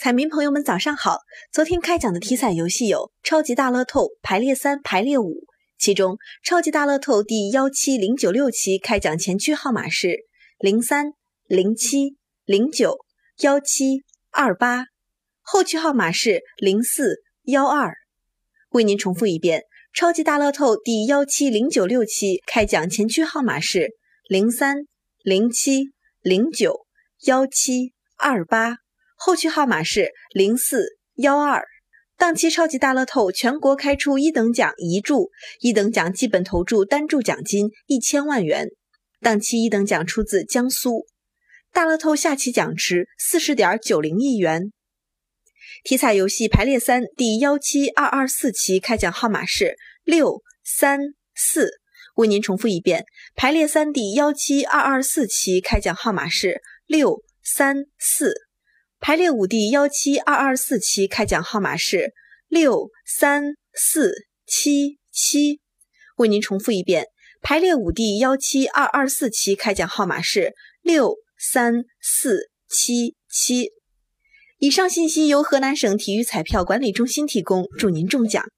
彩民朋友们，早上好！昨天开奖的体彩游戏有超级大乐透排列三、排列五，其中超级大乐透第幺七零九六期开奖前区号码是零三、零七、零九、幺七、二八，后区号码是零四、幺二。为您重复一遍，超级大乐透第幺七零九六期开奖前区号码是零三、零七、零九、幺七、二八。后区号码是零四幺二，当期超级大乐透全国开出一等奖一注，一等奖基本投注单注奖金一千万元。当期一等奖出自江苏，大乐透下期奖池四十点九零亿元。体彩游戏排列三第幺七二二四期开奖号码是六三四，为您重复一遍，排列三第幺七二二四期开奖号码是六三四。排列五第幺七二二四期开奖号码是六三四七七，为您重复一遍。排列五第幺七二二四期开奖号码是六三四七七。以上信息由河南省体育彩票管理中心提供，祝您中奖。